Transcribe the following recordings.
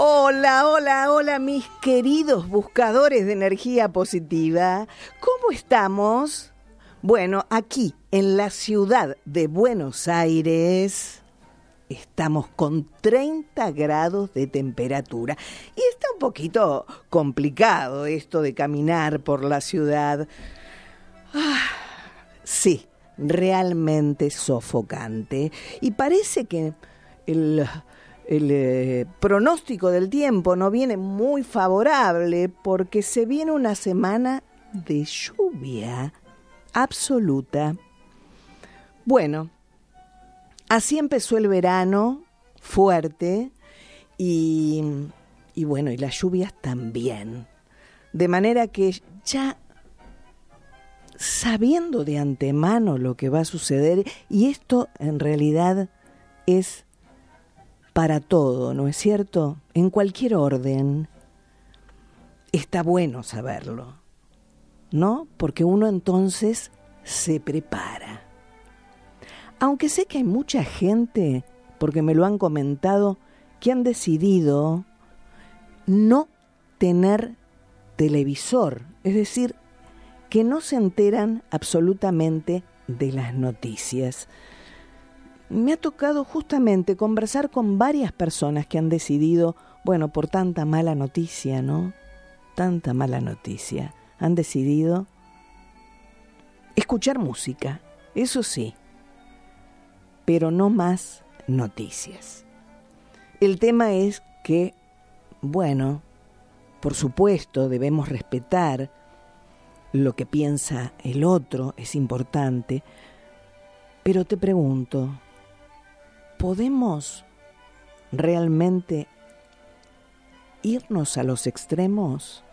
Hola, hola, hola, mis queridos buscadores de energía positiva. ¿Cómo estamos? Bueno, aquí en la ciudad de Buenos Aires estamos con 30 grados de temperatura y está un poquito complicado esto de caminar por la ciudad. Ah, sí, realmente sofocante. Y parece que el el eh, pronóstico del tiempo no viene muy favorable porque se viene una semana de lluvia absoluta. Bueno, así empezó el verano fuerte y, y bueno, y las lluvias también. De manera que ya sabiendo de antemano lo que va a suceder, y esto en realidad es para todo, ¿no es cierto? En cualquier orden. Está bueno saberlo, ¿no? Porque uno entonces se prepara. Aunque sé que hay mucha gente, porque me lo han comentado, que han decidido no tener televisor, es decir, que no se enteran absolutamente de las noticias me ha tocado justamente conversar con varias personas que han decidido, bueno, por tanta mala noticia, ¿no? Tanta mala noticia, han decidido escuchar música, eso sí, pero no más noticias. El tema es que, bueno, por supuesto debemos respetar lo que piensa el otro, es importante, pero te pregunto, ¿podemos realmente irnos a los extremos?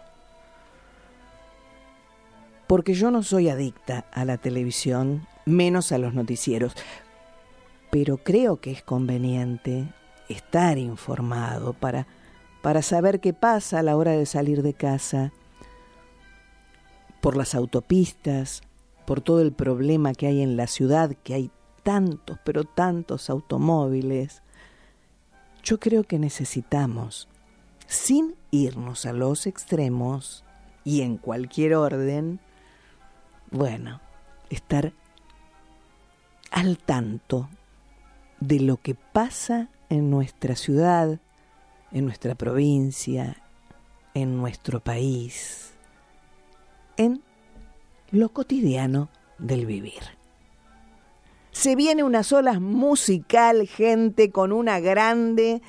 Porque yo no soy adicta a la televisión, menos a los noticieros, pero creo que es conveniente estar informado para, para saber qué pasa a la hora de salir de casa, por las autopistas, por todo el problema que hay en la ciudad, que hay tantos, pero tantos automóviles, yo creo que necesitamos, sin irnos a los extremos y en cualquier orden, bueno, estar al tanto de lo que pasa en nuestra ciudad, en nuestra provincia, en nuestro país, en lo cotidiano del vivir. Se viene una sola musical, gente, con una grande,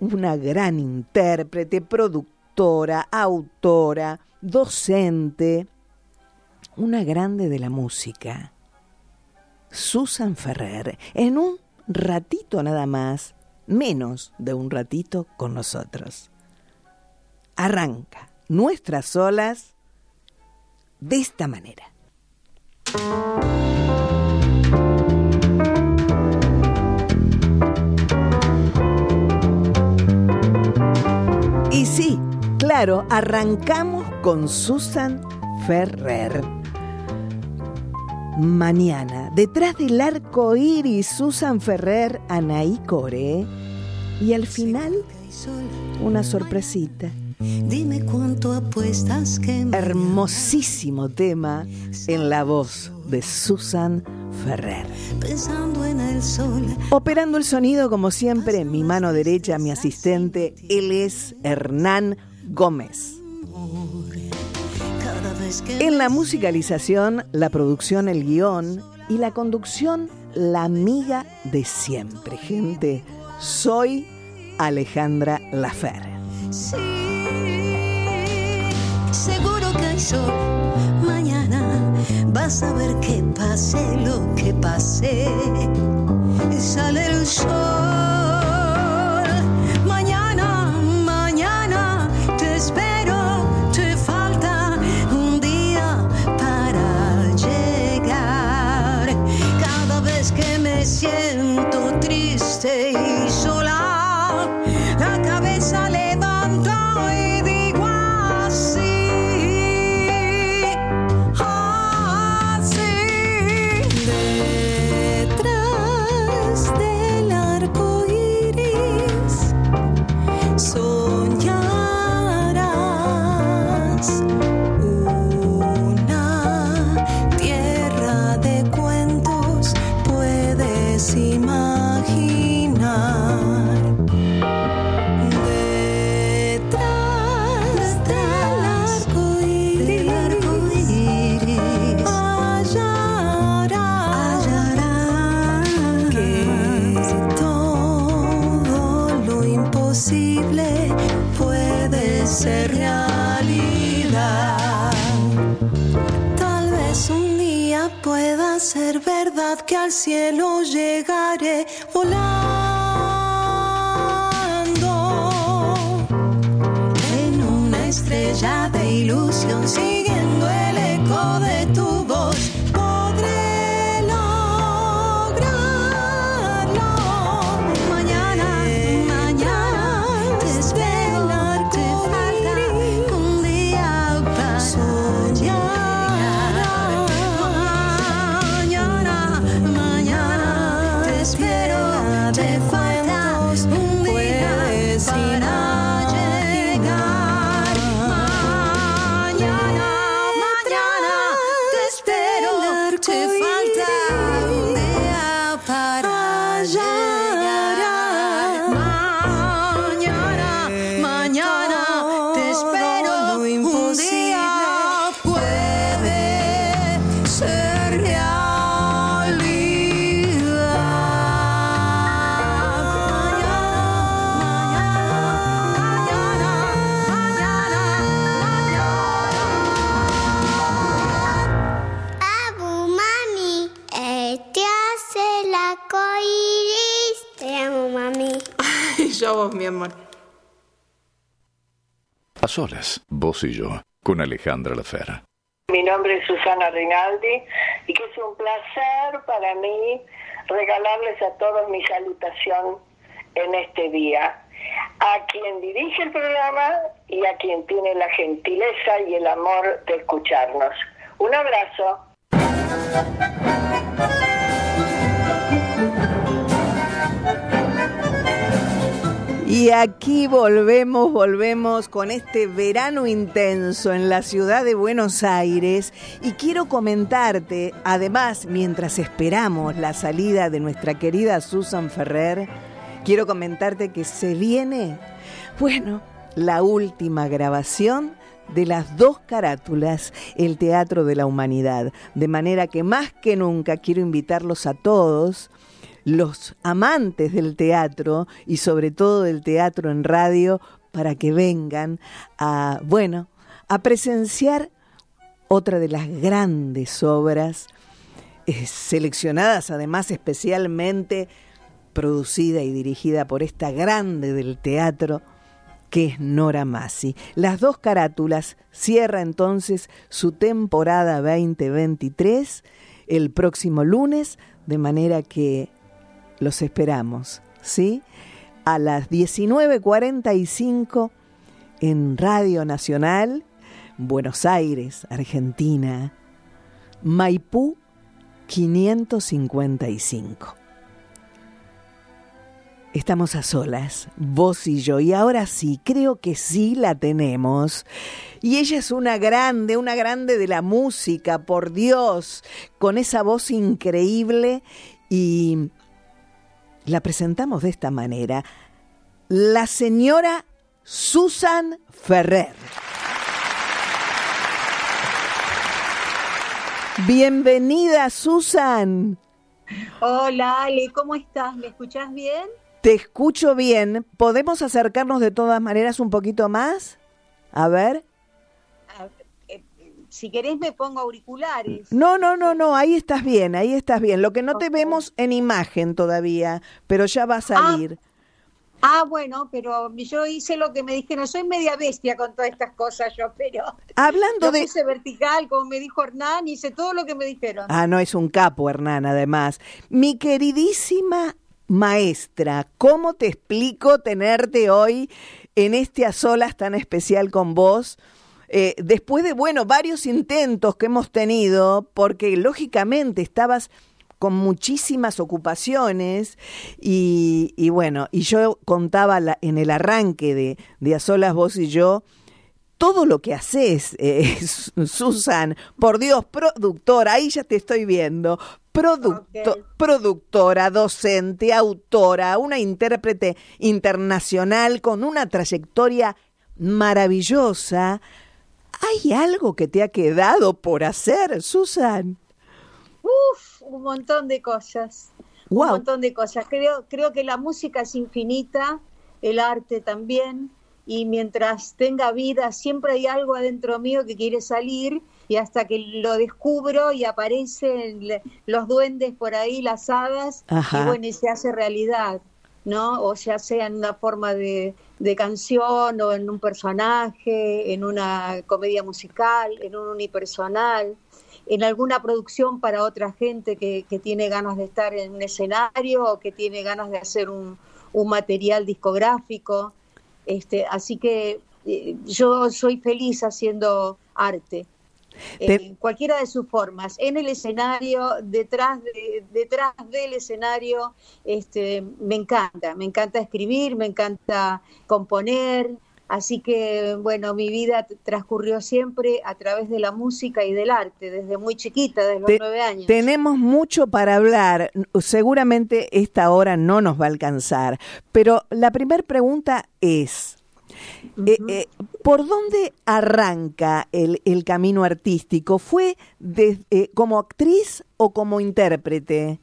una gran intérprete, productora, autora, docente, una grande de la música, Susan Ferrer, en un ratito nada más, menos de un ratito con nosotros. Arranca nuestras olas de esta manera. Y sí, claro, arrancamos con Susan Ferrer. Mañana, detrás del arco iris, Susan Ferrer, Anaí Core. Y al final, una sorpresita. Dime cuánto apuestas que Hermosísimo tema en la voz de Susan Ferrer. Pensando en el sol. Operando el sonido, como siempre, mi mano derecha, mi asistente, él es Hernán Gómez. En la musicalización, la producción, el guion y la conducción, la amiga de siempre. Gente, soy Alejandra Lafer. Sí, seguro que hay sol mañana. Vas a ver que pase lo que pase. Sale el sol mi solas, vos y yo, con Alejandra Lafera. Mi nombre es Susana Rinaldi y que es un placer para mí regalarles a todos mi salutación en este día. A quien dirige el programa y a quien tiene la gentileza y el amor de escucharnos. Un abrazo. Y aquí volvemos, volvemos con este verano intenso en la ciudad de Buenos Aires. Y quiero comentarte, además, mientras esperamos la salida de nuestra querida Susan Ferrer, quiero comentarte que se viene, bueno, la última grabación de las dos carátulas, el Teatro de la Humanidad, de manera que más que nunca quiero invitarlos a todos los amantes del teatro y sobre todo del teatro en radio para que vengan a, bueno, a presenciar otra de las grandes obras, eh, seleccionadas además especialmente, producida y dirigida por esta grande del teatro, que es Nora Massi. Las dos carátulas cierra entonces su temporada 2023 el próximo lunes, de manera que los esperamos, ¿sí? A las 19.45 en Radio Nacional, Buenos Aires, Argentina, Maipú 555. Estamos a solas, vos y yo, y ahora sí, creo que sí la tenemos. Y ella es una grande, una grande de la música, por Dios, con esa voz increíble y la presentamos de esta manera. La señora Susan Ferrer. Bienvenida, Susan. Hola, Ale, ¿cómo estás? ¿Me escuchás bien? Te escucho bien. ¿Podemos acercarnos de todas maneras un poquito más? A ver si querés me pongo auriculares. No, no, no, no, ahí estás bien, ahí estás bien. Lo que no te vemos en imagen todavía, pero ya va a salir. Ah, ah bueno, pero yo hice lo que me dijeron, soy media bestia con todas estas cosas yo, pero... Hablando de... Puse vertical, como me dijo Hernán, hice todo lo que me dijeron. Ah, no, es un capo, Hernán, además. Mi queridísima maestra, ¿cómo te explico tenerte hoy en este a solas tan especial con vos? Eh, después de, bueno, varios intentos que hemos tenido, porque lógicamente estabas con muchísimas ocupaciones y, bueno, y yo contaba en el arranque de, de A Solas Vos y yo, todo lo que haces, eh, Susan, por Dios, productora, ahí ya te estoy viendo, productora, docente, autora, una intérprete internacional con una trayectoria maravillosa, ¿Hay algo que te ha quedado por hacer, Susan? Uf, un montón de cosas. Un montón de cosas. Creo, creo que la música es infinita, el arte también, y mientras tenga vida siempre hay algo adentro mío que quiere salir y hasta que lo descubro y aparecen los duendes por ahí, las hadas, y bueno, y se hace realidad, ¿no? O ya sea en una forma de, de canción o en un personaje, en una comedia musical, en un unipersonal en alguna producción para otra gente que, que, tiene ganas de estar en un escenario o que tiene ganas de hacer un, un material discográfico. Este, así que eh, yo soy feliz haciendo arte. En cualquiera de sus formas, en el escenario, detrás, detrás del escenario, este, me encanta, me encanta escribir, me encanta componer, Así que, bueno, mi vida transcurrió siempre a través de la música y del arte, desde muy chiquita, desde los nueve años. Tenemos mucho para hablar. Seguramente esta hora no nos va a alcanzar. Pero la primera pregunta es, eh, eh, ¿Por dónde arranca el, el camino artístico? ¿Fue eh, como actriz o como intérprete?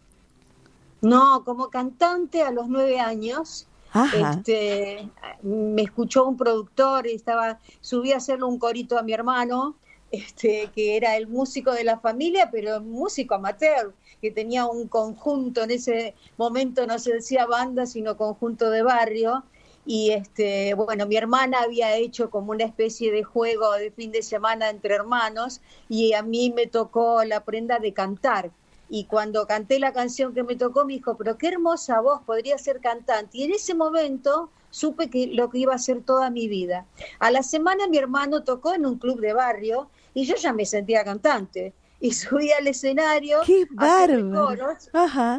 No, como cantante a los nueve años. Este, me escuchó un productor y estaba, subí a hacerle un corito a mi hermano, este, que era el músico de la familia, pero músico amateur, que tenía un conjunto, en ese momento no se decía banda, sino conjunto de barrio, y este bueno mi hermana había hecho como una especie de juego de fin de semana entre hermanos y a mí me tocó la prenda de cantar. Y cuando canté la canción que me tocó me dijo pero qué hermosa voz podría ser cantante y en ese momento supe que lo que iba a ser toda mi vida. A la semana mi hermano tocó en un club de barrio y yo ya me sentía cantante y subí al escenario ¡Qué bárbaro!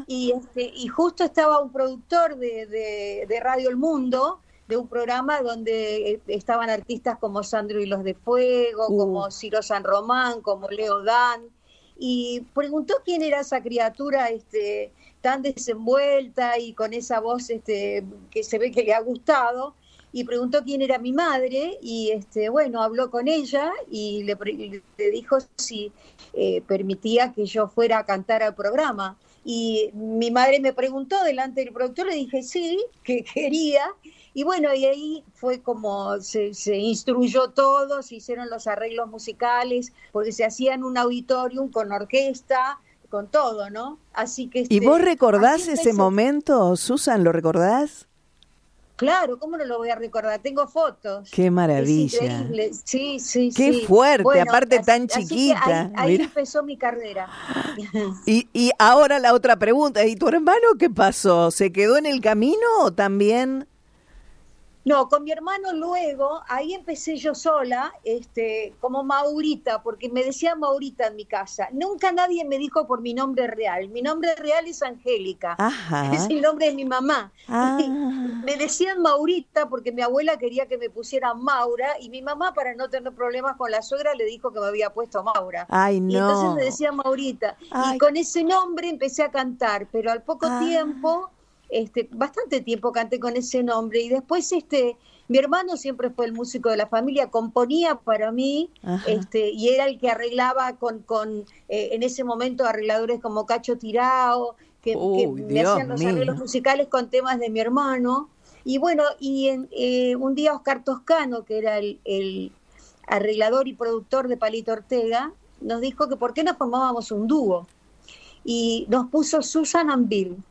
Y, este, y justo estaba un productor de, de, Radio El Mundo, de un programa donde eh, estaban artistas como Sandro y los de Fuego, uh. como Ciro San Román, como Leo Dan, y preguntó quién era esa criatura este, tan desenvuelta y con esa voz este, que se ve que le ha gustado y preguntó quién era mi madre y este bueno habló con ella y le, le dijo si eh, permitía que yo fuera a cantar al programa y mi madre me preguntó delante del productor le dije sí que quería y bueno y ahí fue como se, se instruyó todo se hicieron los arreglos musicales porque se hacía en un auditorium con orquesta con todo, ¿no? Así que... ¿Y vos este, recordás ese momento, Susan? ¿Lo recordás? Claro, ¿cómo no lo voy a recordar? Tengo fotos. Qué maravilla. Sí, sí, Qué fuerte, aparte tan chiquita. ahí, empezó mi carrera. Y, y ahora la otra pregunta, ¿y tu hermano qué pasó? ¿Se quedó en el camino o también no, con mi hermano luego, ahí empecé yo sola, este, como Maurita, porque me decía Maurita en mi casa. Nunca nadie me dijo por mi nombre real. Mi nombre real es Angélica. Es el nombre de mi mamá. Ah. Me decían Maurita porque mi abuela quería que me pusiera Maura y mi mamá, para no tener problemas con la suegra, le dijo que me había puesto Maura. Ay, no. Y entonces me decía Maurita. Y con ese nombre empecé a cantar, pero al poco ah. tiempo este, bastante tiempo canté con ese nombre y después este mi hermano siempre fue el músico de la familia, componía para mí, este, y era el que arreglaba con, con eh, en ese momento arregladores como Cacho Tirao, que, me hacían los arreglos musicales con temas de mi hermano. Y bueno, y en, eh, un día Oscar Toscano, que era el, el, arreglador y productor de Palito Ortega, nos dijo que por qué no formábamos un dúo. Y nos puso Susan and Bill.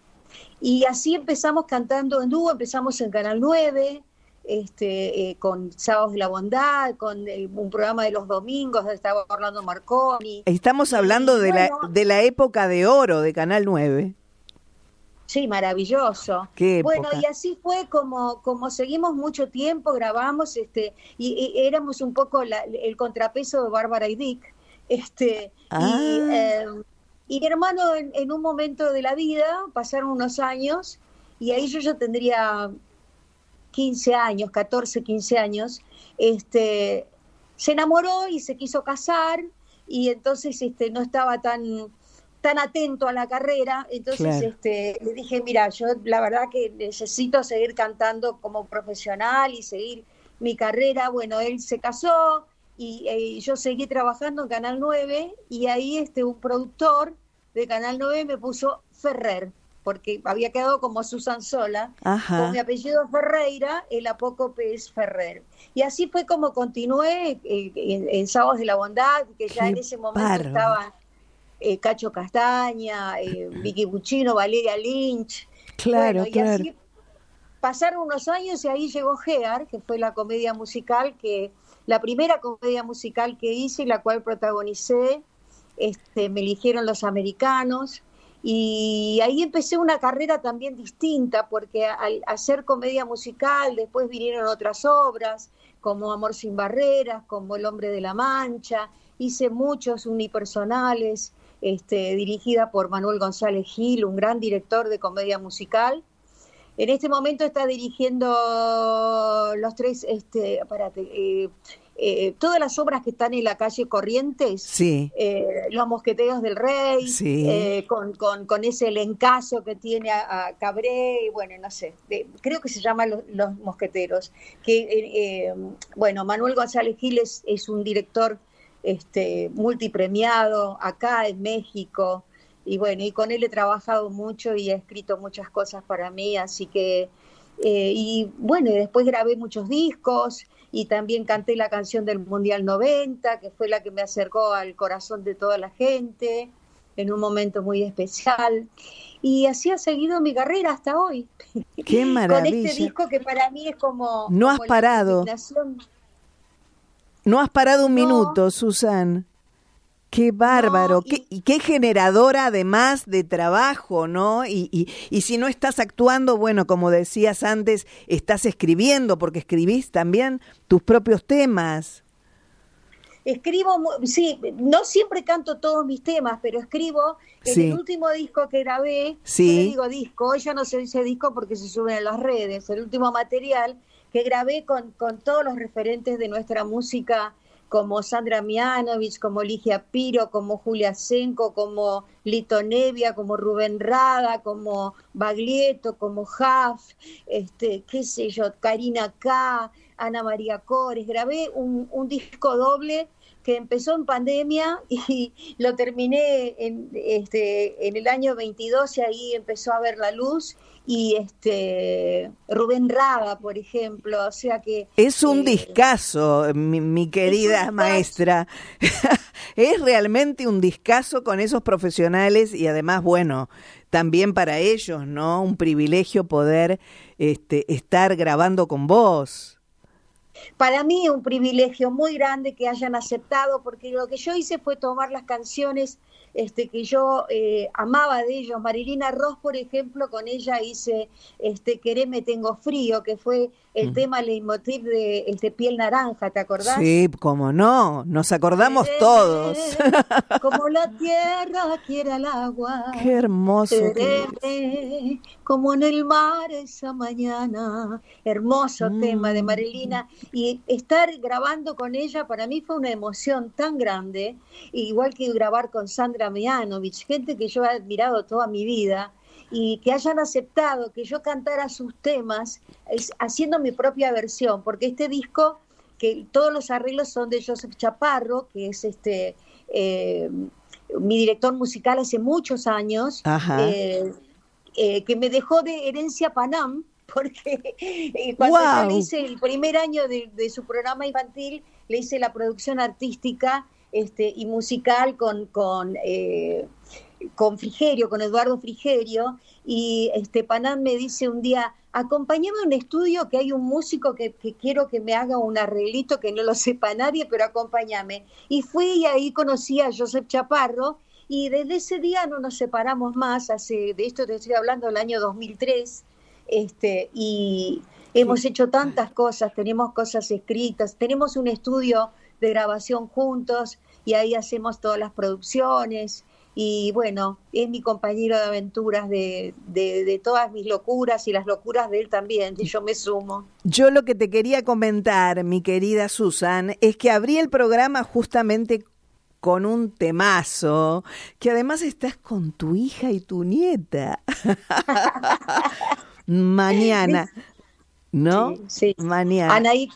Y así empezamos cantando en dúo, empezamos en Canal 9, este, eh, con Sábados de la Bondad, con eh, un programa de los domingos donde estaba Orlando Marconi. Estamos hablando de, la, de la época de oro de Canal 9. Sí, maravilloso. bueno, y así fue como, como seguimos mucho tiempo, grabamos, este, y, éramos un poco el contrapeso de Bárbara y Dick. Este, y, ah. Y mi hermano en, un momento de la vida, pasaron unos años, y ahí yo ya tendría 15 años, 14, 15 años, este, se enamoró y se quiso casar, y entonces este, no estaba tan tan atento a la carrera, entonces este, le dije, mira, yo la verdad que necesito seguir cantando como profesional y seguir mi carrera. Bueno, él se casó, y eh, yo seguí trabajando en Canal 9 y ahí este un productor de Canal 9 me puso Ferrer. porque había quedado como Susan Sola, con mi apellido Ferreira, el apócope es Ferrer. Y así fue como continué eh, en, Sábados de la Bondad, que ya en ese momento estaban eh, Cacho Castaña, eh, Vicky Buccino, Valeria Lynch. Claro, y Así pasaron unos años y ahí llegó Gear, que fue la comedia musical que la primera comedia musical que hice y la cual protagonicé, este, me eligieron los americanos y ahí empecé una carrera también distinta porque al hacer comedia musical después vinieron otras obras como Amor sin barreras, como El hombre de la mancha, hice muchos unipersonales, este, dirigida por Manuel González Gil, un gran director de comedia musical. En este momento está dirigiendo los tres, este, eh, eh, todas las obras que están en la calle Corrientes, sí. Eh, Los Mosqueteros del Rey, eh, con, con, con, ese elencazo que tiene a, Cabré, y bueno, no sé, creo que se llama Los, Mosqueteros, que, bueno, Manuel González Giles es un director este, multipremiado acá en México, y bueno, y con él he trabajado mucho y he escrito muchas cosas para mí, así que, y bueno, y después grabé muchos discos, y también canté la canción del Mundial 90, que fue la que me acercó al corazón de toda la gente en un momento muy especial. Y así ha seguido mi carrera hasta hoy. Qué maravilla. Con este disco que para mí es como... No has parado. No has parado un minuto, Susan. Qué bárbaro, qué, y qué generadora además de trabajo, ¿no? Y, y, y, si no estás actuando, bueno, como decías antes, estás escribiendo, porque escribís también tus propios temas. Escribo, sí, no siempre canto todos mis temas, pero escribo. En el último disco que grabé, sí. yo digo disco, hoy ya no se dice disco porque se suben en las redes, el último material que grabé con, con todos los referentes de nuestra música como Sandra Mianovich, como Ligia Piro, como Julia Senko, como Lito Nevia, como Rubén Rada, como Baglietto, como Jaf, este, qué sé yo, Karina K, Ana María Cores. Grabé un, un disco doble que empezó en pandemia y lo terminé en, este, en el año 22 y ahí empezó a ver la luz y este Rubén Rada, por ejemplo, o sea que es un eh, discazo, mi, querida maestra, es realmente un discazo con esos profesionales y además bueno también para ellos, ¿no? Un privilegio poder este, estar grabando con vos. Para mí un privilegio muy grande que hayan aceptado, porque lo que yo hice fue tomar las canciones este, que yo eh, amaba de ellos. Marilina Ross, por ejemplo, con ella hice este, Quereme Tengo Frío, que fue el tema leitmotiv de este, Piel Naranja, ¿te acordás? Sí, como no, nos acordamos todos. Como la tierra quiere el agua. Qué hermoso. Como en el mar esa mañana. Hermoso mm. tema de Marilina. Y estar grabando con ella para mí fue una emoción tan grande, igual que grabar con Sandra Mianovich, gente que yo he admirado toda mi vida y que hayan aceptado que yo cantara sus temas haciendo mi propia versión, porque este disco, que todos los arreglos son de Joseph Chaparro, que es este eh, mi director musical hace muchos años, eh, eh, que me dejó de herencia Panam, porque cuando yo le hice el primer año de, su programa infantil, le hice la producción artística este, y musical con, con con Frigerio, con Eduardo Frigerio, y este Panam me dice un día, acompáñame a un estudio que hay un músico que, quiero que me haga un arreglito que no lo sepa nadie, pero acompáñame. Y fui y ahí conocí a Joseph Chaparro, y desde ese día no nos separamos más, hace, de esto te estoy hablando del año 2003, este, y hemos hecho tantas cosas, tenemos cosas escritas, tenemos un estudio de grabación juntos, y ahí hacemos todas las producciones, y bueno, es mi compañero de aventuras de, de, todas mis locuras y las locuras de él también, y yo me sumo. Yo lo que te quería comentar, mi querida Susan, es que abrí el programa justamente con un temazo, que además estás con tu hija y tu nieta. Mañana. ¿No? Sí, Mañana. Anaí,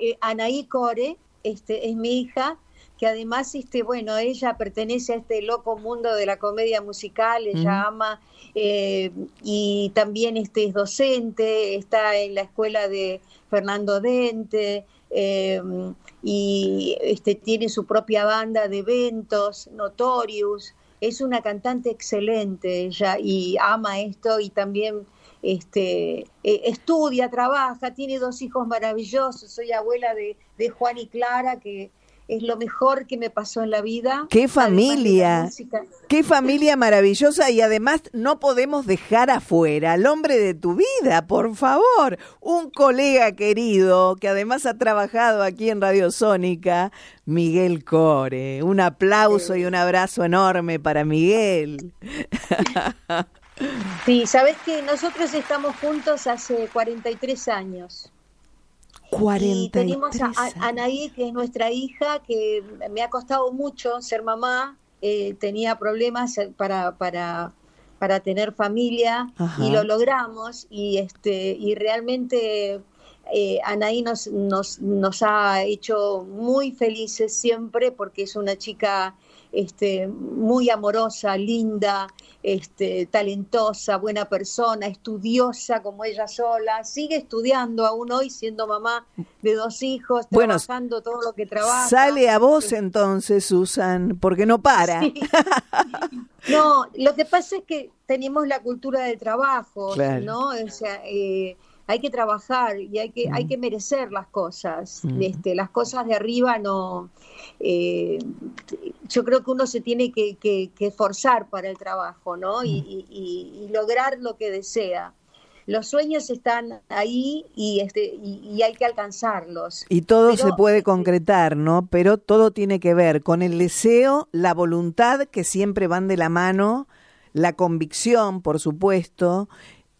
eh, Anaí Core este, es mi hija que además, este, bueno, ella pertenece a este loco mundo de la comedia musical, ella ama eh, y también este, es docente, está en la escuela de Fernando Dente. Eh, y este, tiene su propia banda de eventos, Notorious, es una cantante excelente ella y ama esto y también este, eh, estudia, trabaja, tiene dos hijos maravillosos, soy abuela de, de Juan y Clara, que es lo mejor que me pasó en la vida. ¡Qué familia! ¡Qué familia maravillosa! Y además no podemos dejar afuera al hombre de tu vida, por favor. Un colega querido que además ha trabajado aquí en Radio Sónica, Miguel Core. Un aplauso y un abrazo enorme para Miguel. Sí, sabes que nosotros estamos juntos hace 43 años. Y tenemos a, Anaí, que es nuestra hija, que me ha costado mucho ser mamá, eh, tenía problemas para, para, para tener familia y lo logramos y, este, y realmente eh, Anaí nos, nos, nos ha hecho muy felices siempre porque es una chica este, muy amorosa, linda, este, talentosa, buena persona, estudiosa como ella sola, sigue estudiando aún hoy siendo mamá de dos hijos, trabajando todo lo que trabaja. Sale a vos entonces, Susan, porque no para. No, lo que pasa es que tenemos la cultura del trabajo, ¿no? O sea, eh, hay que trabajar y hay que, hay que merecer las cosas. este, las cosas de arriba no... Eh, yo creo que uno se tiene que, que, esforzar para el trabajo, ¿no? Y, lograr lo que desea. Los sueños están ahí y, este, y, hay que alcanzarlos. Y todo se puede este concretar, ¿no? Pero todo tiene que ver con el deseo, la voluntad, que siempre van de la mano, la convicción, por supuesto,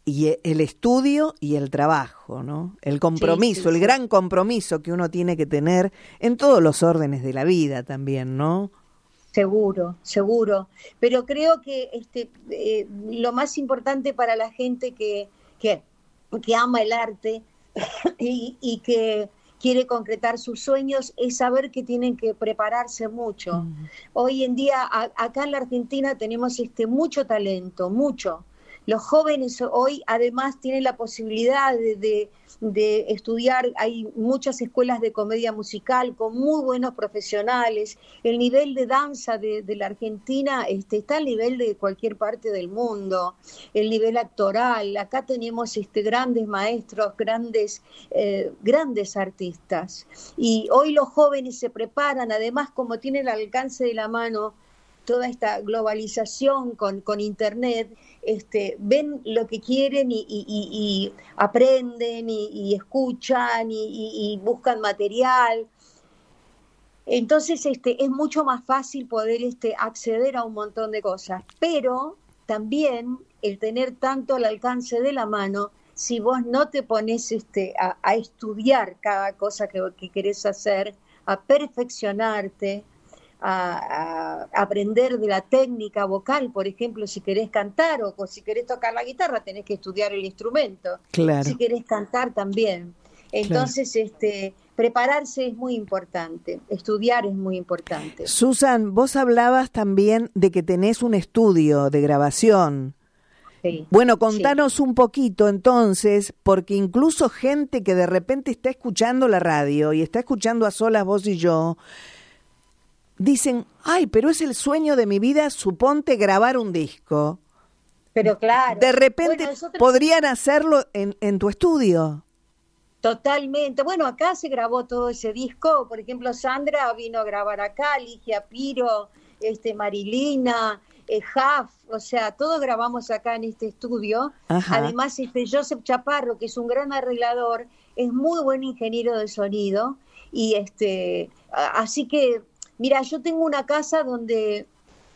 y e, el estudio y el trabajo, ¿no? El compromiso, el gran compromiso que uno tiene que tener en todos los órdenes de la vida también, ¿no? Seguro, seguro. Pero creo que este, eh, lo más importante para la gente que, que, ama el arte y, que quiere concretar sus sueños es saber que tienen que prepararse mucho. Hoy en día acá en la Argentina tenemos este mucho talento, mucho, los jóvenes hoy además tienen la posibilidad de, estudiar, hay muchas escuelas de comedia musical con muy buenos profesionales, el nivel de danza de, la Argentina este, está al nivel de cualquier parte del mundo, el nivel actoral, acá tenemos este, grandes maestros, grandes, eh, grandes artistas. Y hoy los jóvenes se preparan, además como tienen el alcance de la mano, toda esta globalización con, con Internet, este, ven lo que quieren y, aprenden y, escuchan y, buscan material. Entonces este, es mucho más fácil poder este, acceder a un montón de cosas, pero también el tener tanto al alcance de la mano, si vos no te pones este, a, estudiar cada cosa que, que querés hacer, a perfeccionarte, a, aprender de la técnica vocal, por ejemplo, si querés cantar o, si querés tocar la guitarra, tenés que estudiar el instrumento. Claro. Si querés cantar también. Entonces, este, prepararse es muy importante, estudiar es muy importante. Susan, vos hablabas también de que tenés un estudio de grabación. Sí, bueno, contanos un poquito entonces, porque incluso gente que de repente está escuchando la radio y está escuchando a solas vos y yo, dicen, ay, pero es el sueño de mi vida, suponte grabar un disco. Pero claro. De repente podrían hacerlo en, en tu estudio. Totalmente. Bueno, acá se grabó todo ese disco. Por ejemplo, Sandra vino a grabar acá, Ligia Piro, este, Marilina, eh, o sea, todos grabamos acá en este estudio. Además, este Joseph Chaparro, que es un gran arreglador, es muy buen ingeniero de sonido. Y este, así que Mira, yo tengo una casa donde,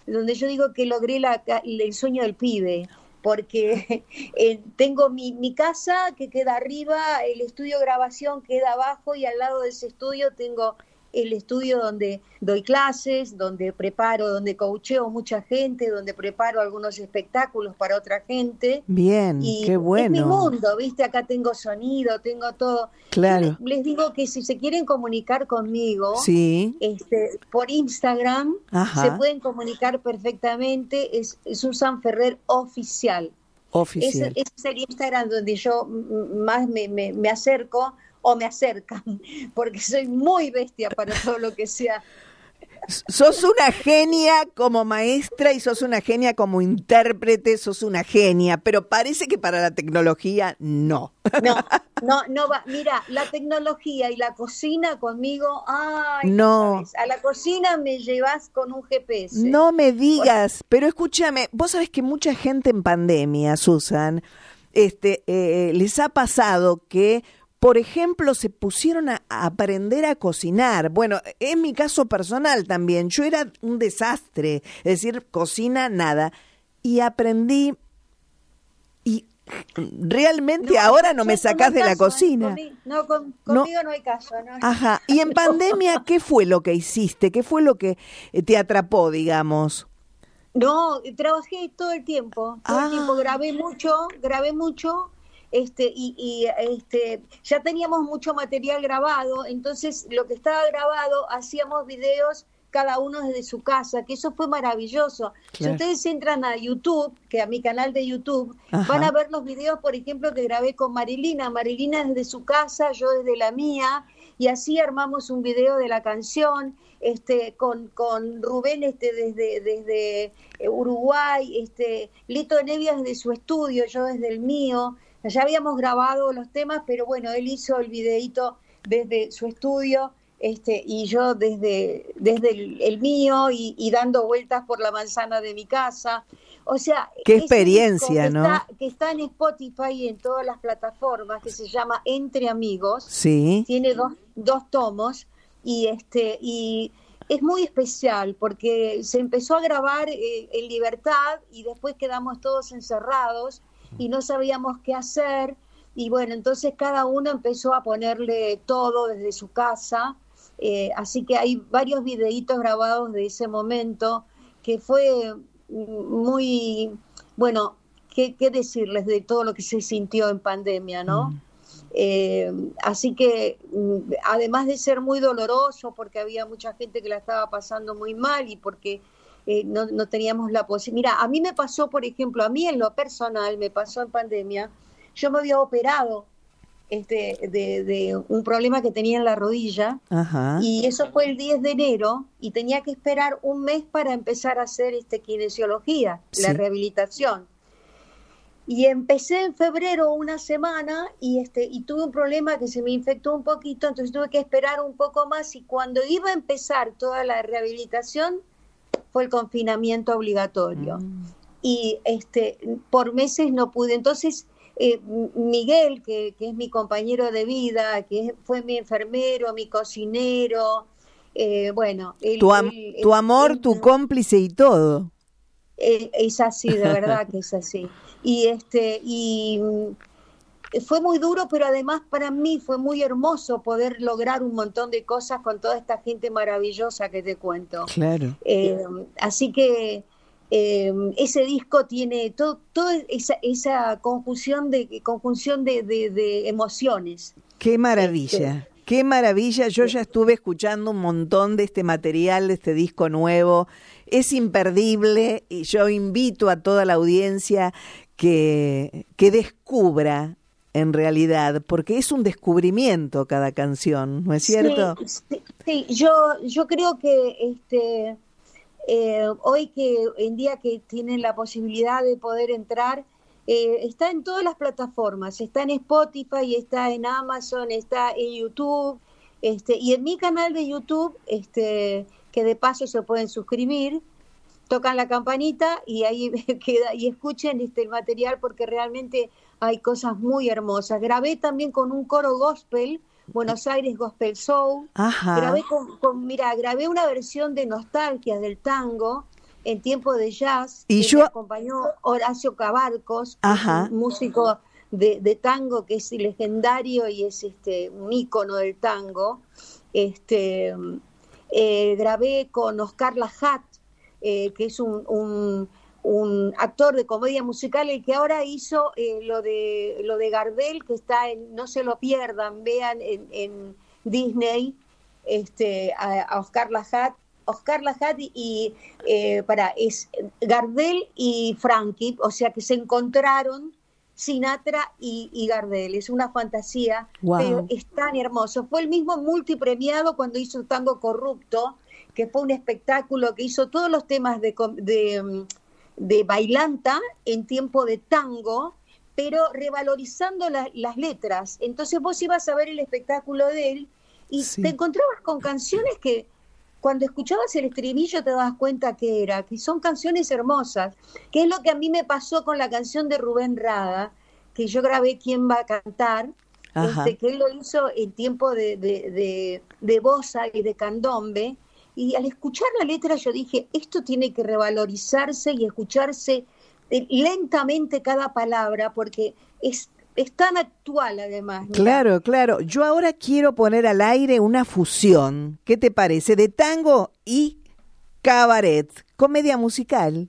donde yo digo que logré la, el sueño del pibe, porque eh, tengo mi, mi, casa que queda arriba, el estudio grabación queda abajo y al lado de ese estudio tengo el estudio donde doy clases, donde preparo, donde coacheo mucha gente, donde preparo algunos espectáculos para otra gente. Bien, qué bueno. Es mi mundo, ¿viste? Acá tengo sonido, tengo todo. Claro. Les, digo que si se quieren comunicar conmigo, sí. este, por Instagram, se pueden comunicar perfectamente. Es Susan Ferrer Oficial. Oficial. Ese, es el Instagram donde yo más me, me, me acerco o me acercan, porque soy muy bestia para todo lo que sea sos una genia como maestra y sos una genia como intérprete, sos una genia, pero parece que para la tecnología no. No, no, no va. Mira, la tecnología y la cocina conmigo, ay, no. a la cocina me llevas con un GPS. No me digas, pero escúchame, vos sabés que mucha gente en pandemia, Susan, este, eh, les ha pasado que por ejemplo, se pusieron a, aprender a cocinar. Bueno, en mi caso personal también, yo era un desastre, es decir, cocina nada. Y aprendí y realmente ahora no me sacás de la cocina. no, conmigo no. hay caso. No. Ajá. Y en pandemia, ¿qué fue lo que hiciste? ¿Qué fue lo que eh, te atrapó, digamos? No, trabajé todo el tiempo. Todo el tiempo ah. grabé mucho, grabé mucho este, y, este, ya teníamos mucho material grabado, entonces lo que estaba grabado hacíamos videos cada uno desde su casa, que eso fue maravilloso. Si ustedes entran a YouTube, que a mi canal de YouTube, van a ver los videos, por ejemplo, que grabé con Marilina. Marilina desde su casa, yo desde la mía, y así armamos un video de la canción. Este, con, con Rubén este, desde, desde eh, Uruguay, este, Lito Nevias desde su estudio, yo desde el mío, ya habíamos grabado los temas, pero bueno, él hizo el videito desde su estudio este, y yo desde, desde el, mío y, dando vueltas por la manzana de mi casa. O sea, qué experiencia, ¿no? que está en Spotify y en todas las plataformas, que se llama Entre Amigos. Sí. Tiene dos, dos tomos y este y es muy especial porque se empezó a grabar eh, en libertad y después quedamos todos encerrados y no sabíamos qué hacer. Y bueno, entonces cada uno empezó a ponerle todo desde su casa. Eh, así que hay varios videitos grabados de ese momento que fue muy, bueno, ¿qué, decirles de todo lo que se sintió en pandemia, ¿no? Mm. Eh, así que mm, además de ser muy doloroso porque había mucha gente que la estaba pasando muy mal y porque eh, no, no, teníamos la posibilidad. Mira, a mí me pasó, por ejemplo, a mí en lo personal, me pasó en pandemia, yo me había operado este, de, un problema que tenía en la rodilla y eso fue el 10 de enero y tenía que esperar un mes para empezar a hacer este, kinesiología, la rehabilitación. Y empecé en febrero una semana y, este, y tuve un problema que se me infectó un poquito, entonces tuve que esperar un poco más y cuando iba a empezar toda la rehabilitación, fue el confinamiento obligatorio. Mm. Y este, por meses no pude. Entonces, eh, Miguel, que, es mi compañero de vida, que fue mi enfermero, mi cocinero, eh, bueno. tu, tu amor, tu cómplice y todo. Eh, es así, de verdad que es así. Y este, y fue muy duro, pero además para mí fue muy hermoso poder lograr un montón de cosas con toda esta gente maravillosa que te cuento. Claro. Eh, así que eh, ese disco tiene todo, toda esa, esa, conjunción de conjunción de, emociones. Qué maravilla. Este, Qué maravilla, yo ya estuve escuchando un montón de este material, de este disco nuevo. Es imperdible y yo invito a toda la audiencia que, que descubra en realidad, porque es un descubrimiento cada canción, ¿no es cierto? Sí, yo, yo creo que este, eh, hoy que en día que tienen la posibilidad de poder entrar, eh, está en todas las plataformas, está en Spotify, está en Amazon, está en YouTube, este, y en mi canal de YouTube, este, que de paso se pueden suscribir, tocan la campanita y ahí queda, y escuchen este el material porque realmente hay cosas muy hermosas. Grabé también con un coro gospel, Buenos Aires Gospel Soul. Grabé con, mira, grabé una versión de Nostalgias del tango en tiempo de jazz. Y yo acompañó Horacio Cabarcos, músico de, tango que es legendario y es este, un ícono del tango. Este, eh, grabé con Oscar Lajat, eh, que es un, actor de comedia musical, el que ahora hizo eh, lo, de, lo de Gardel, que está en, no se lo pierdan, vean en, Disney este, a, Oscar Lajat. Oscar Lajat y, para, es Gardel y Frankie, o sea que se encontraron Sinatra y, Gardel. Es una fantasía, pero es tan hermoso. Fue el mismo multipremiado cuando hizo Tango Corrupto, que fue un espectáculo que hizo todos los temas de, de, bailanta en tiempo de tango, pero revalorizando las letras. Entonces vos ibas a ver el espectáculo de él y te encontrabas con canciones que cuando escuchabas el estribillo te das cuenta que era, que son canciones hermosas, que es lo que a mí me pasó con la canción de Rubén Rada, que yo grabé Quién va a cantar, este, que él lo hizo en tiempo de, de, de, Bosa y de Candombe, y al escuchar la letra yo dije, esto tiene que revalorizarse y escucharse eh, lentamente cada palabra, porque es es tan actual además. Claro, claro. Yo ahora quiero poner al aire una fusión, ¿qué te parece? De tango y cabaret, comedia musical.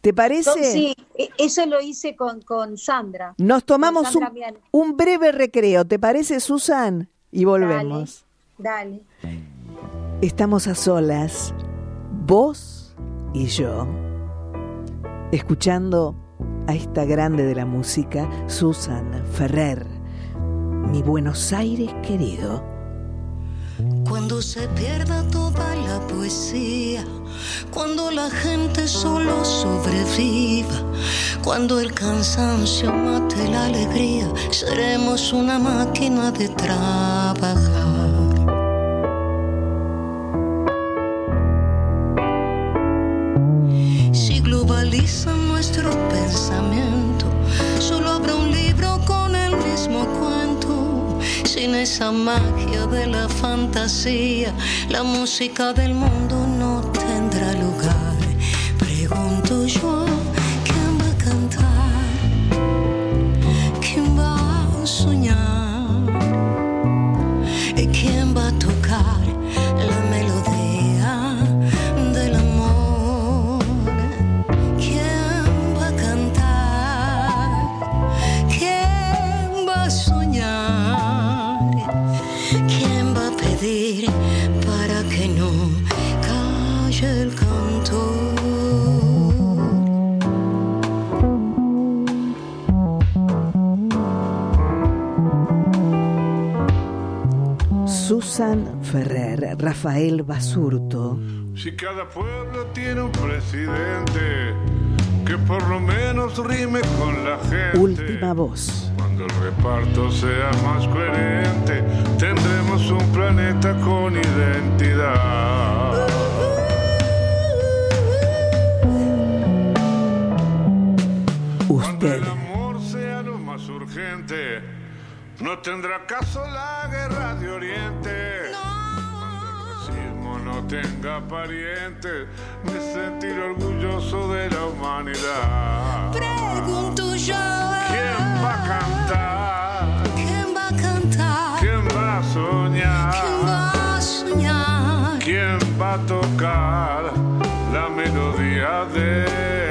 ¿Te parece? Sí, e, eso lo hice con, con Sandra. Nos tomamos un, breve recreo, ¿te parece, Susan? Y volvemos. Dale, dale. Estamos a solas, vos y yo, escuchando a esta grande de la música, Susan Ferrer, mi Buenos Aires querido. Cuando se pierda toda la poesía, cuando la gente solo sobreviva, cuando el cansancio mate la alegría, seremos una máquina de trabajar. Globalizan nuestro pensamiento. Solo habrá un libro con el mismo cuento. Sin esa magia de la fantasía, la música del mundo no tendrá lugar. Pregunto yo. Susan Ferrer, Rafael Basurto. Si cada pueblo tiene un presidente que por lo menos rime con la gente. Última voz. Cuando el reparto sea más coherente, tendremos un planeta con identidad. No tendrá caso la guerra de Oriente. Cuando el racismo no tenga parientes, me sentiré orgulloso de la humanidad. Pregunto yo. ¿Quién va a cantar? ¿Quién va a cantar? ¿Quién va a soñar? ¿Quién va a soñar? ¿Quién va a tocar la melodía de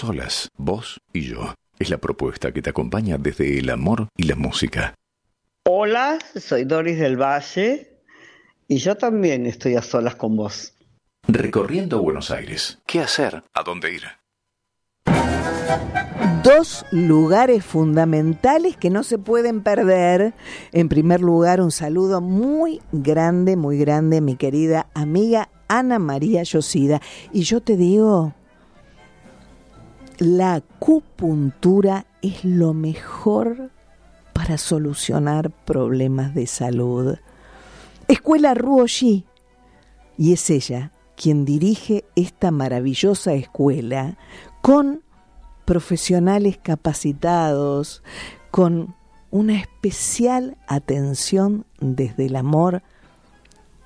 solas, vos y yo. Es la propuesta que te acompaña desde el amor y la música. Hola, soy Doris del Valle y yo también estoy a solas con vos. Recorriendo Buenos Aires. ¿Qué hacer? ¿A dónde ir? Dos lugares fundamentales que no se pueden perder. En primer lugar, un saludo muy grande, muy grande, mi querida amiga Ana María Yosida. Y yo te digo, la acupuntura es lo mejor para solucionar problemas de salud. Escuela Ruoshi. Y es ella quien dirige esta maravillosa escuela con profesionales capacitados, con una especial atención desde el amor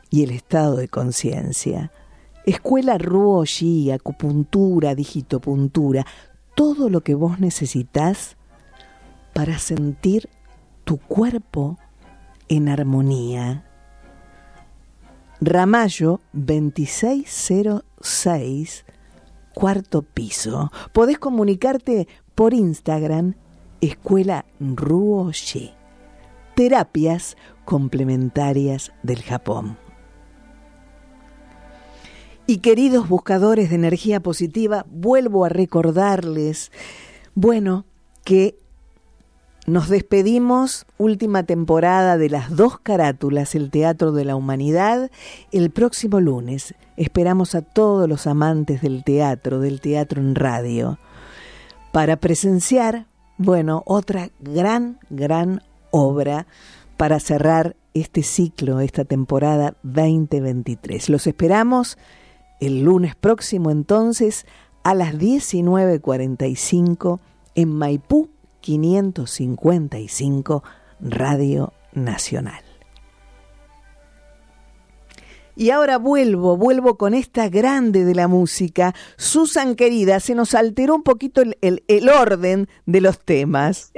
y el estado de conciencia. Escuela Ruoshi, acupuntura, digitopuntura, todo lo que vos necesitas para sentir tu cuerpo en armonía. Ramallo 2606, cuarto piso. Podés comunicarte por Instagram, Escuela Ruoshi. Terapias complementarias del Japón. Y queridos buscadores de energía positiva, vuelvo a recordarles, bueno, que nos despedimos, última temporada de las dos carátulas, el Teatro de la Humanidad, el próximo lunes. Esperamos a todos los amantes del teatro, del teatro en radio, para presenciar, bueno, otra gran, gran obra para cerrar este ciclo, esta temporada 2023. Los esperamos el lunes próximo entonces a las 19.45 en Maipú 555 Radio Nacional. Y ahora vuelvo, vuelvo con esta grande de la música. Susan querida, se nos alteró un poquito el, orden de los temas.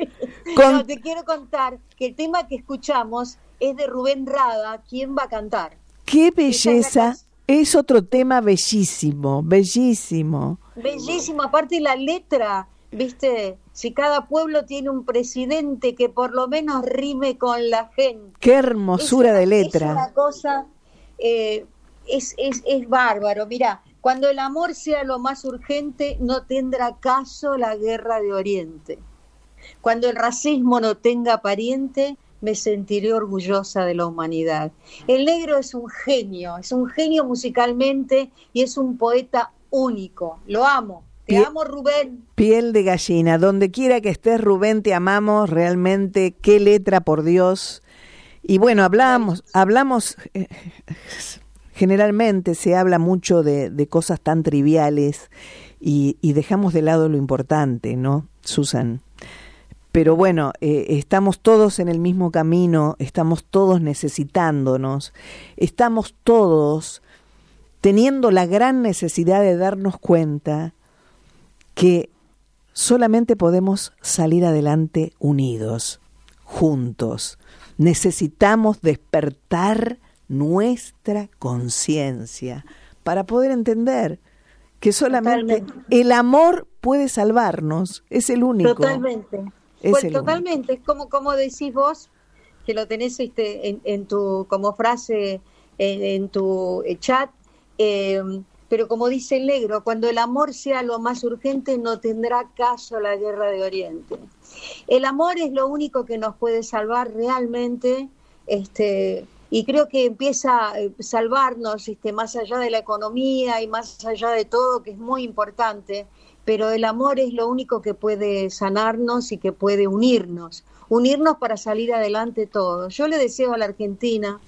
No, te quiero contar que el tema que escuchamos es de Rubén Rada. ¿Quién va a cantar? ¡Qué belleza! Es otro tema bellísimo, bellísimo. Bellísimo, aparte la letra, viste, si cada pueblo tiene un presidente que por lo menos rime con la gente. Qué hermosura de letra. Es una cosa, eh, es, es, es bárbaro. Mira, cuando el amor sea lo más urgente, no tendrá caso la guerra de Oriente. Cuando el racismo no tenga pariente, me sentiré orgullosa de la humanidad. El negro es un genio, es un genio musicalmente y es un poeta único. Lo amo. Te amo, Rubén. Piel de gallina. Donde quiera que estés, Rubén, te amamos realmente. Qué letra, por Dios. Y bueno, hablamos, hablamos, eh, generalmente se habla mucho de, cosas tan triviales y, y, dejamos de lado lo importante, ¿no, Susan? Pero bueno, eh, estamos todos en el mismo camino, estamos todos necesitándonos, estamos todos teniendo la gran necesidad de darnos cuenta que solamente podemos salir adelante unidos, juntos. Necesitamos despertar nuestra conciencia para poder entender que solamente el amor puede salvarnos, es el único. Totalmente. pues totalmente, es como, como decís vos, que lo tenés este, en, tu, como frase en, tu eh, chat, eh, pero como dice el negro, cuando el amor sea lo más urgente no tendrá caso la guerra de Oriente. El amor es lo único que nos puede salvar realmente, este, y creo que empieza a eh, salvarnos este, más allá de la economía y más allá de todo, que es muy importante, pero el amor es lo único que puede sanarnos y que puede unirnos, unirnos para salir adelante todos. Yo le deseo a la Argentina,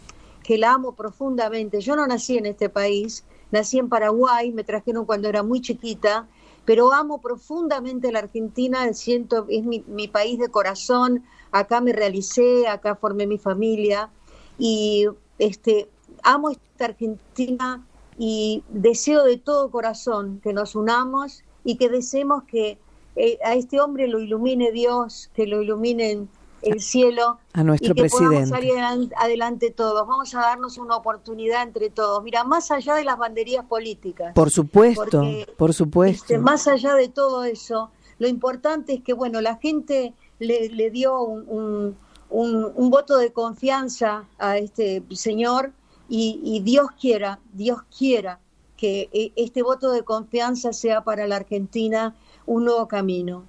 que la amo profundamente, yo no nací en este país, Nací en Paraguay, me trajeron cuando era muy chiquita, pero amo profundamente la Argentina, siento, es mi, país de corazón, acá me realicé, acá formé mi familia y este, amo esta Argentina y deseo de todo corazón que nos unamos y que deseemos que eh, a este hombre lo ilumine Dios, que lo iluminen el cielo a nuestro y que presidente. salir adelante, todos. Vamos a darnos una oportunidad entre todos. Mira, más allá de las banderías políticas. Por supuesto, por supuesto. Este, más allá de todo eso, lo importante es que, bueno, la gente le, dio un, un, voto de confianza a este señor y, Dios quiera, Dios quiera que e, este voto de confianza sea para la Argentina un nuevo camino.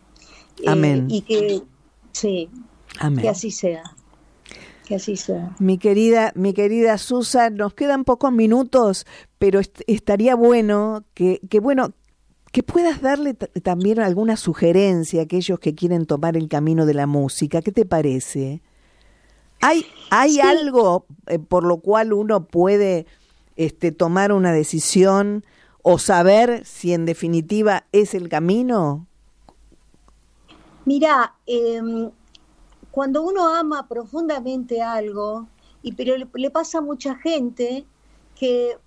Eh, Amén. y que, sí, que así sea. Que así sea. Mi querida, mi querida Susan, nos quedan pocos minutos, pero estaría bueno que, que, bueno, que puedas darle también alguna sugerencia a aquellos que quieren tomar el camino de la música. ¿Qué te parece? ¿Hay, hay algo eh, por lo cual uno puede este, tomar una decisión o saber si en definitiva es el camino? Mira, em, cuando uno ama profundamente algo, y pero le, pasa a mucha gente que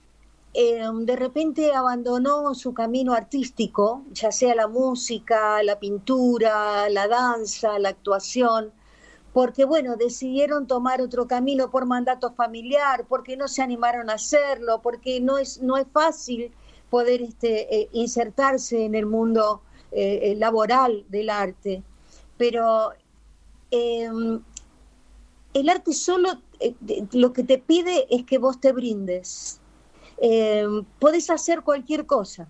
em, de repente abandonó su camino artístico, ya sea la música, la pintura, la danza, la actuación, porque bueno, decidieron tomar otro camino por mandato familiar, porque no se animaron a hacerlo, porque no es, no es fácil poder este, eh, insertarse en el mundo eh, eh, laboral del arte. Pero em, el arte solo lo que te pide es que vos te brindes. Em, podés hacer cualquier cosa,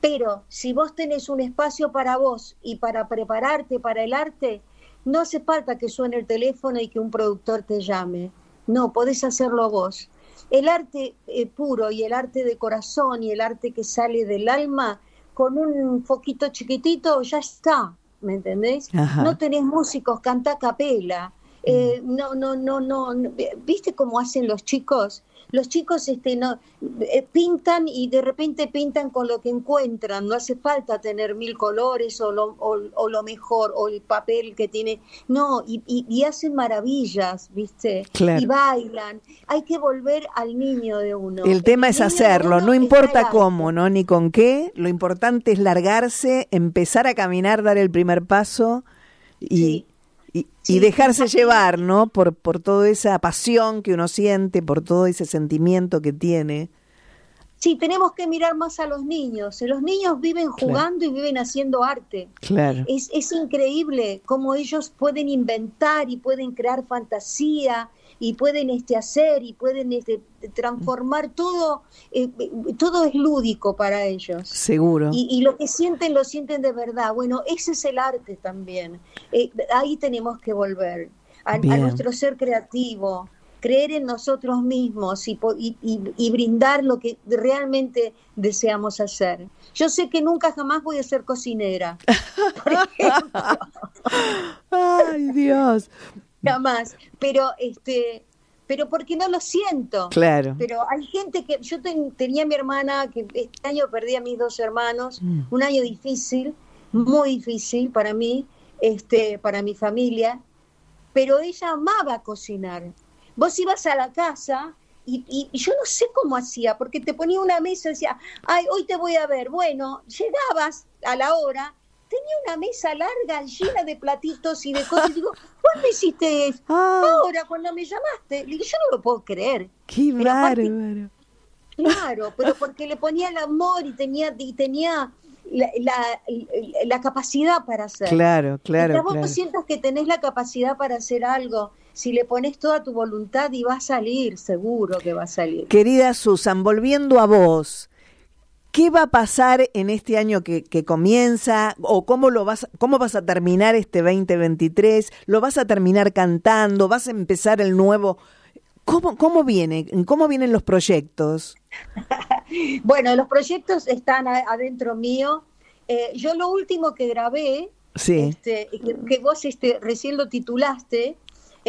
pero si vos tenés un espacio para vos y para prepararte para el arte, no hace falta que suene el teléfono y que un productor te llame. No, podés hacerlo vos. El arte eh, puro y el arte de corazón y el arte que sale del alma, con un foquito chiquitito ya está, ¿me entendés? No tenés músicos, canta capela. Eh, no, no, no, no, ¿viste cómo hacen los chicos? Los chicos este, no, eh, pintan y de repente pintan con lo que encuentran, no hace falta tener mil colores o lo, o, lo mejor, o el papel que tiene, no, y, y, hacen maravillas, ¿viste? Y bailan, hay que volver al niño de uno. El tema es hacerlo, no importa cómo, ¿no? Ni con qué, lo importante es largarse, empezar a caminar, dar el primer paso y y, dejarse llevar, ¿no? Por, por toda esa pasión que uno siente, por todo ese sentimiento que tiene. Sí, tenemos que mirar más a los niños. Los niños viven jugando y viven haciendo arte. Claro. Es, es increíble cómo ellos pueden inventar y pueden crear fantasía y pueden este hacer y pueden este, transformar todo eh, todo es lúdico para ellos. Seguro. Y, lo que sienten lo sienten de verdad. Bueno ese es el arte también. Eh, ahí tenemos que volver a, nuestro ser creativo creer en nosotros mismos y, y, brindar lo que realmente deseamos hacer. Yo sé que nunca jamás voy a ser cocinera. Ay, Dios jamás, pero este pero porque no lo siento. Claro. Pero hay gente que yo tenía mi hermana que este año perdí a mis dos hermanos, mm. un año difícil, muy difícil para mí, este para mi familia, pero ella amaba cocinar. Vos ibas a la casa y, y, yo no sé cómo hacía, porque te ponía una mesa y decía, ay, hoy te voy a ver. Bueno, llegabas a la hora tenía una mesa larga llena de platitos y de cosas. Y digo, ¿cuándo hiciste eso? Ah. Ahora, cuando me llamaste. Le digo, yo no lo puedo creer. Qué bárbaro. Claro, pero porque le ponía el amor y tenía, y tenía la, la, capacidad para hacer. Claro, claro. vos claro. sientas que tenés la capacidad para hacer algo, si le pones toda tu voluntad y va a salir, seguro que va a salir. Querida Susan, volviendo a vos, ¿Qué va a pasar en este año que, comienza? ¿O cómo, lo vas, cómo vas a terminar este 2023? ¿Lo vas a terminar cantando? ¿Vas a empezar el nuevo? ¿Cómo, cómo viene? ¿Cómo vienen los proyectos? bueno, los proyectos están adentro mío. Eh, yo lo último que grabé, este, que, vos este, recién lo titulaste,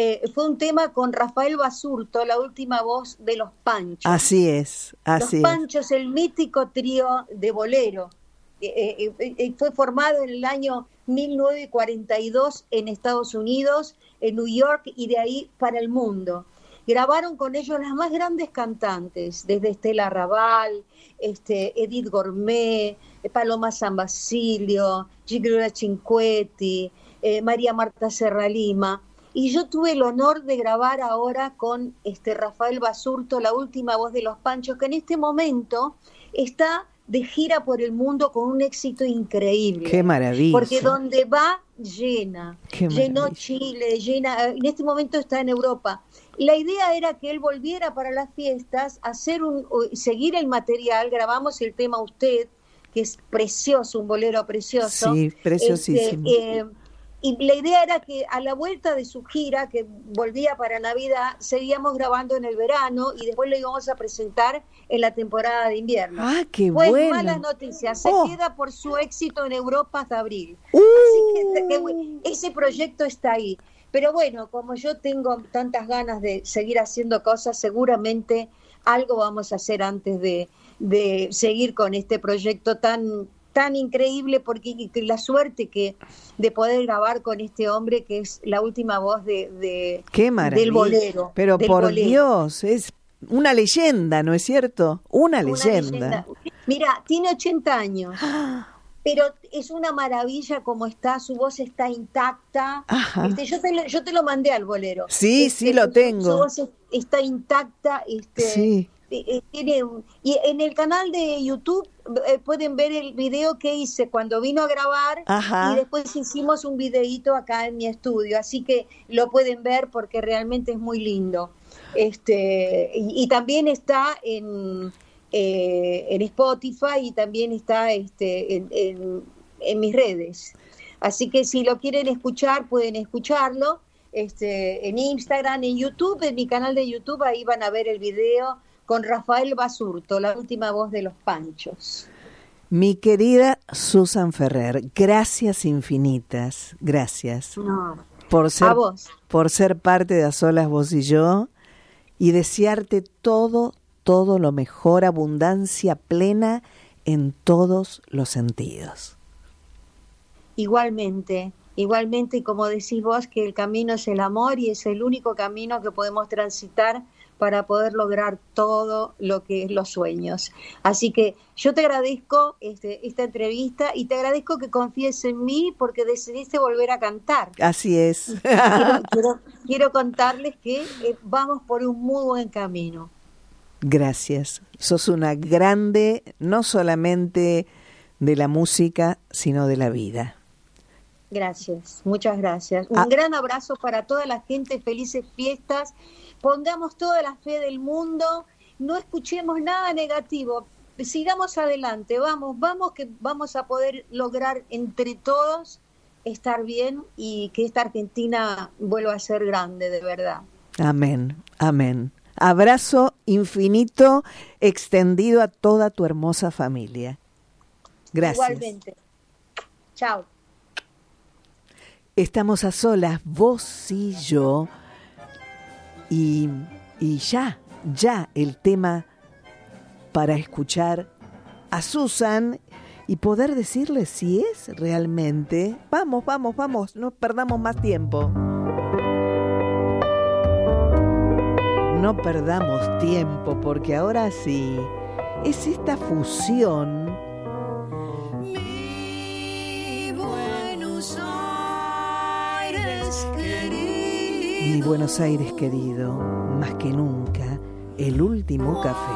eh, fue un tema con Rafael Basurto, la última voz de Los Panchos. Así es, así Los Panchos, el mítico trío de bolero. Eh, eh, fue formado en el año 1942 en Estados Unidos, en New York y de ahí para el mundo. Grabaron con ellos las más grandes cantantes, desde Estela Raval, este, Edith Gourmet, Paloma San Basilio, Gigliola Cinquetti, María Marta Serra Lima y yo tuve el honor de grabar ahora con este Rafael Basurto, la última voz de los Panchos, que en este momento está de gira por el mundo con un éxito increíble. Qué maravilla. Porque donde va, llena. Llenó Chile, llena, en este momento está en Europa. La idea era que él volviera para las fiestas, hacer un, seguir el material, grabamos el tema Usted, que es precioso, un bolero precioso. Sí, preciosísimo. Este, eh, y la idea era que a la vuelta de su gira, que volvía para Navidad, seguíamos grabando en el verano y después lo íbamos a presentar en la temporada de invierno. Ah, qué pues bueno. malas noticias, se Oh. queda por su éxito en Europa hasta abril. Uh. Así que, ese proyecto está ahí. Pero bueno, como yo tengo tantas ganas de seguir haciendo cosas, seguramente algo vamos a hacer antes de, de seguir con este proyecto tan tan increíble porque que la suerte que de poder grabar con este hombre que es la última voz de, de Qué maravilla. del bolero. Pero del por bolero. Dios, es una leyenda, ¿no es cierto? Una, Una leyenda. Mira, tiene 80 años. Pero es una maravilla como está, su voz está intacta. Este, yo, te lo, yo te lo mandé al bolero. Sí, Este, sí, lo su- tengo. Su voz es- está intacta. Este, Sí. Tiene un- y en el canal de YouTube eh, pueden ver el video que hice cuando vino a grabar Ajá. y después hicimos un videíto acá en mi estudio, así que lo pueden ver porque realmente es muy lindo. Este y, y también está en eh, en Spotify y también está este en, en- en mis redes. Así que si lo quieren escuchar pueden escucharlo. Este, en Instagram, en YouTube, en mi canal de YouTube, ahí van a ver el video con Rafael Basurto, la última voz de los Panchos. Mi querida Susan Ferrer, gracias infinitas, gracias No, por ser, a vos. por ser parte de A Solas Vos y Yo y desearte todo, todo lo mejor, abundancia plena en todos los sentidos. Igualmente, igualmente, y como decís vos, que el camino es el amor y es el único camino que podemos transitar para poder lograr todo lo que es los sueños. Así que yo te agradezco este, esta entrevista y te agradezco que confíes en mí porque decidiste volver a cantar. Así es. Quiero, quiero- quiero contarles que eh, vamos por un muy buen camino. Gracias. Sos una grande, no solamente de la música, sino de la vida. Gracias, muchas gracias. Un Ah. gran abrazo para toda la gente, felices fiestas. Pongamos toda la fe del mundo, no escuchemos nada negativo, sigamos adelante, vamos, vamos que vamos a poder lograr entre todos estar bien y que esta Argentina vuelva a ser grande, de verdad. Amén, amén. Abrazo infinito extendido a toda tu hermosa familia. Gracias. Igualmente. Chao. Estamos a solas, vos y yo. Y, y ya, ya el tema para escuchar a Susan y poder decirle si es realmente. Vamos, vamos, vamos, no perdamos más tiempo. No perdamos tiempo porque ahora sí es esta fusión Mi Buenos Aires querido, más que nunca, el último café.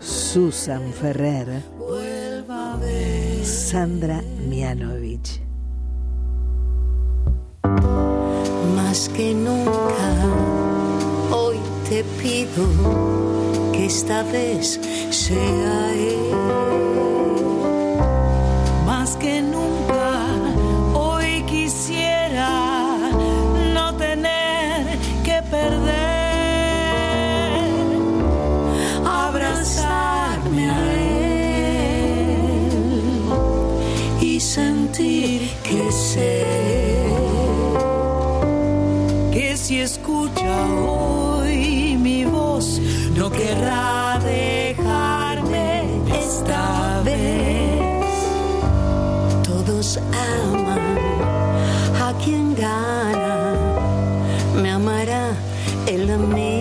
Susan Ferrer. Sandra Mianovich. Más que nunca, hoy te pido que esta vez sea él. Él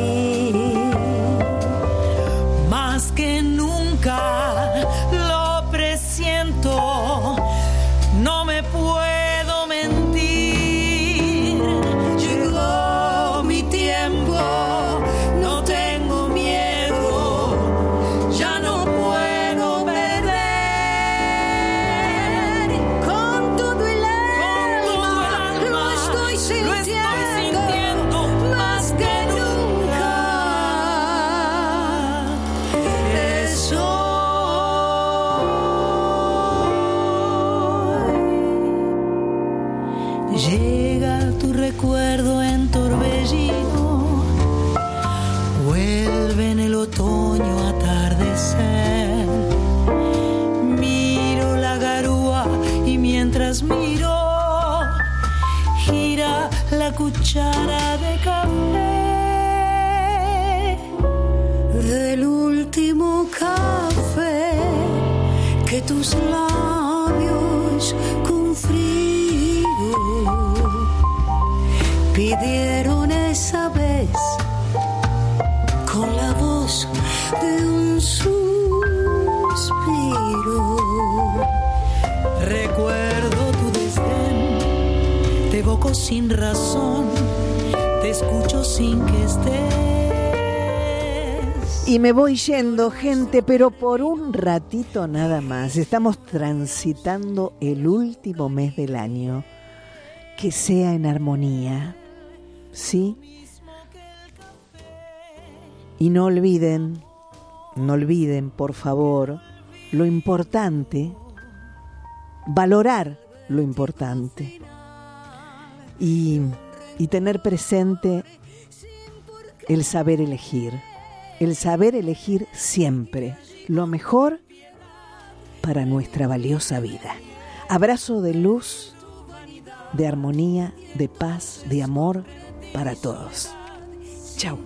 sin razón, te escucho sin que estés. Y me voy yendo, gente, pero por un ratito nada más. Estamos transitando el último mes del año. Que sea en armonía, ¿sí? Y no olviden, no olviden, por favor, lo importante, valorar lo importante y, y tener presente el saber elegir, el saber elegir siempre lo mejor para nuestra valiosa vida. Abrazo de luz, de armonía, de paz, de amor para todos. Chao.